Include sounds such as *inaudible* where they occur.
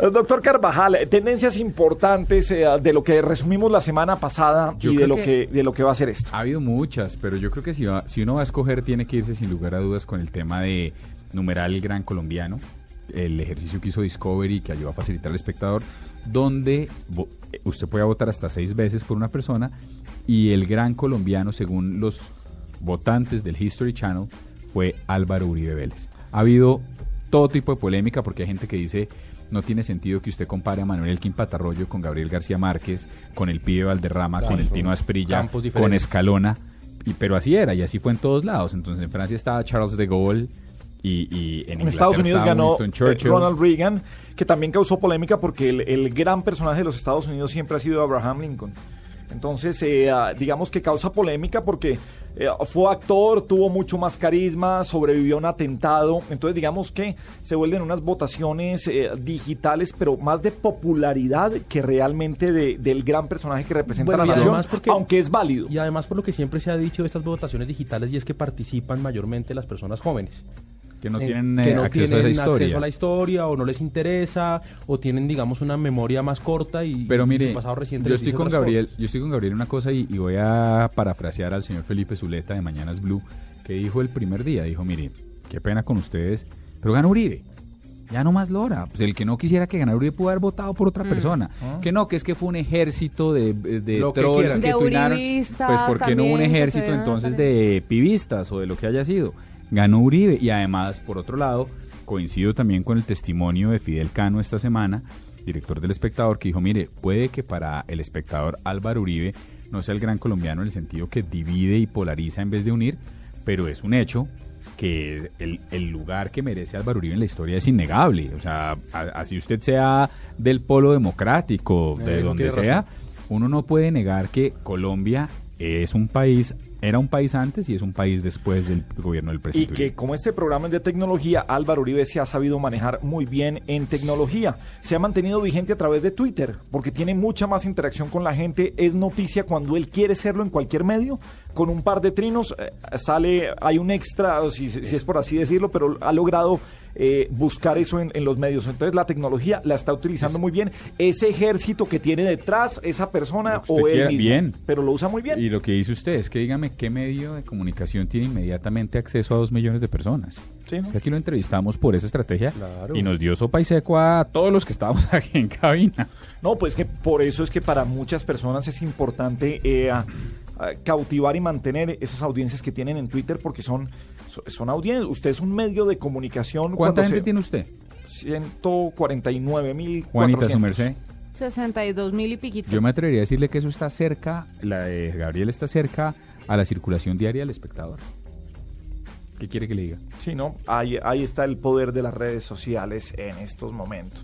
Doctor Carvajal, tendencias importantes eh, de lo que resumimos la semana pasada Yo y de lo que- que de lo que va a ser esto. Ha habido muchas, pero yo creo que si, va- si uno va a escoger tiene que irse sin lugar a dudas con el tema de numeral el gran colombiano, el ejercicio que hizo Discovery que ayudó a facilitar al espectador, donde usted puede votar hasta seis veces por una persona y el gran colombiano, según los votantes del History Channel, fue Álvaro Uribe Vélez. Ha habido todo tipo de polémica porque hay gente que dice no tiene sentido que usted compare a Manuel Elkin Patarroyo con Gabriel García Márquez, con el pibe Valderrama, Claro, con el Tino Asprilla, con. Escalona, y, pero así era y así fue en todos lados. Entonces en Francia estaba Charles de Gaulle y, y en, En Estados Unidos ganó eh. Ronald Reagan, que también causó polémica porque el, el gran personaje de los Estados Unidos siempre ha sido Abraham Lincoln. Entonces, eh, ah, digamos que causa polémica porque eh, fue actor, tuvo mucho más carisma, sobrevivió a un atentado. Entonces, digamos que se vuelven unas votaciones eh, digitales, pero más de popularidad que realmente de- del gran personaje que representa Bueno, la nación, porque- aunque es válido. Y además por lo que siempre se ha dicho de estas votaciones digitales y es que participan mayormente las personas jóvenes. Que no Eh, tienen que eh, no acceso tienen a esa historia. acceso a la historia o no les interesa o tienen digamos una memoria más corta y Pero y mire, el pasado reciente yo estoy con Gabriel, cosas. yo estoy con Gabriel una cosa y, y voy a parafrasear al señor Felipe Zuleta de Mañanas Blue, que dijo el primer día, dijo, mire, qué pena con ustedes, pero gana Uribe. Ya no más Lora. Pues el que no quisiera que ganara Uribe pudo haber votado por otra persona. Que no, que es que fue un ejército de, de Lo que trolls que De tuinaron. uribistas Pues porque no hubo un ejército entonces también. de pibistas o de lo que haya sido. Ganó Uribe y además, por otro lado, coincido también con el testimonio de Fidel Cano esta semana, director del espectador, que dijo, mire, puede que para el espectador Álvaro Uribe no sea el gran colombiano en el sentido que divide y polariza en vez de unir, pero es un hecho que el, el lugar que merece Álvaro Uribe en la historia es innegable. O sea, así usted sea del polo democrático, Eh, de eso donde sea, razón. uno no puede negar que Colombia es un país, era un país antes y es un país después del gobierno del Y presidente. que Uribe. como este programa es de tecnología, Álvaro Uribe se ha sabido manejar muy bien en tecnología. Se ha mantenido vigente a través de Twitter, porque tiene mucha más interacción con la gente. Es noticia cuando él quiere serlo en cualquier medio. Con un par de trinos eh, sale, hay un extra, o si, si es por así decirlo, pero ha logrado eh, buscar eso en, en los medios. Entonces la tecnología la está utilizando muy bien. Ese ejército que tiene detrás esa persona o él quiera, mismo. bien. Pero lo usa muy bien. Y lo que dice usted es que dígame qué medio de comunicación tiene inmediatamente acceso a dos millones de personas. Sí, ¿no? O sea, aquí lo entrevistamos por esa estrategia Claro. y nos dio sopa y seco a todos los que estábamos *laughs* aquí en cabina. No, pues que por eso es que para muchas personas es importante eh, cautivar y mantener esas audiencias que tienen en Twitter porque son, so- son audiencias. Usted es un medio de comunicación. ¿Cuánta gente se- tiene usted? 149 mil. Juanita, su merced. 62 mil y piquito. Yo me atrevería a decirle que eso está cerca, la de Gabriel está cerca a la circulación diaria del espectador. ¿Qué quiere que le diga? Sí, ¿no? Ahí, ahí está el poder de las redes sociales en estos momentos.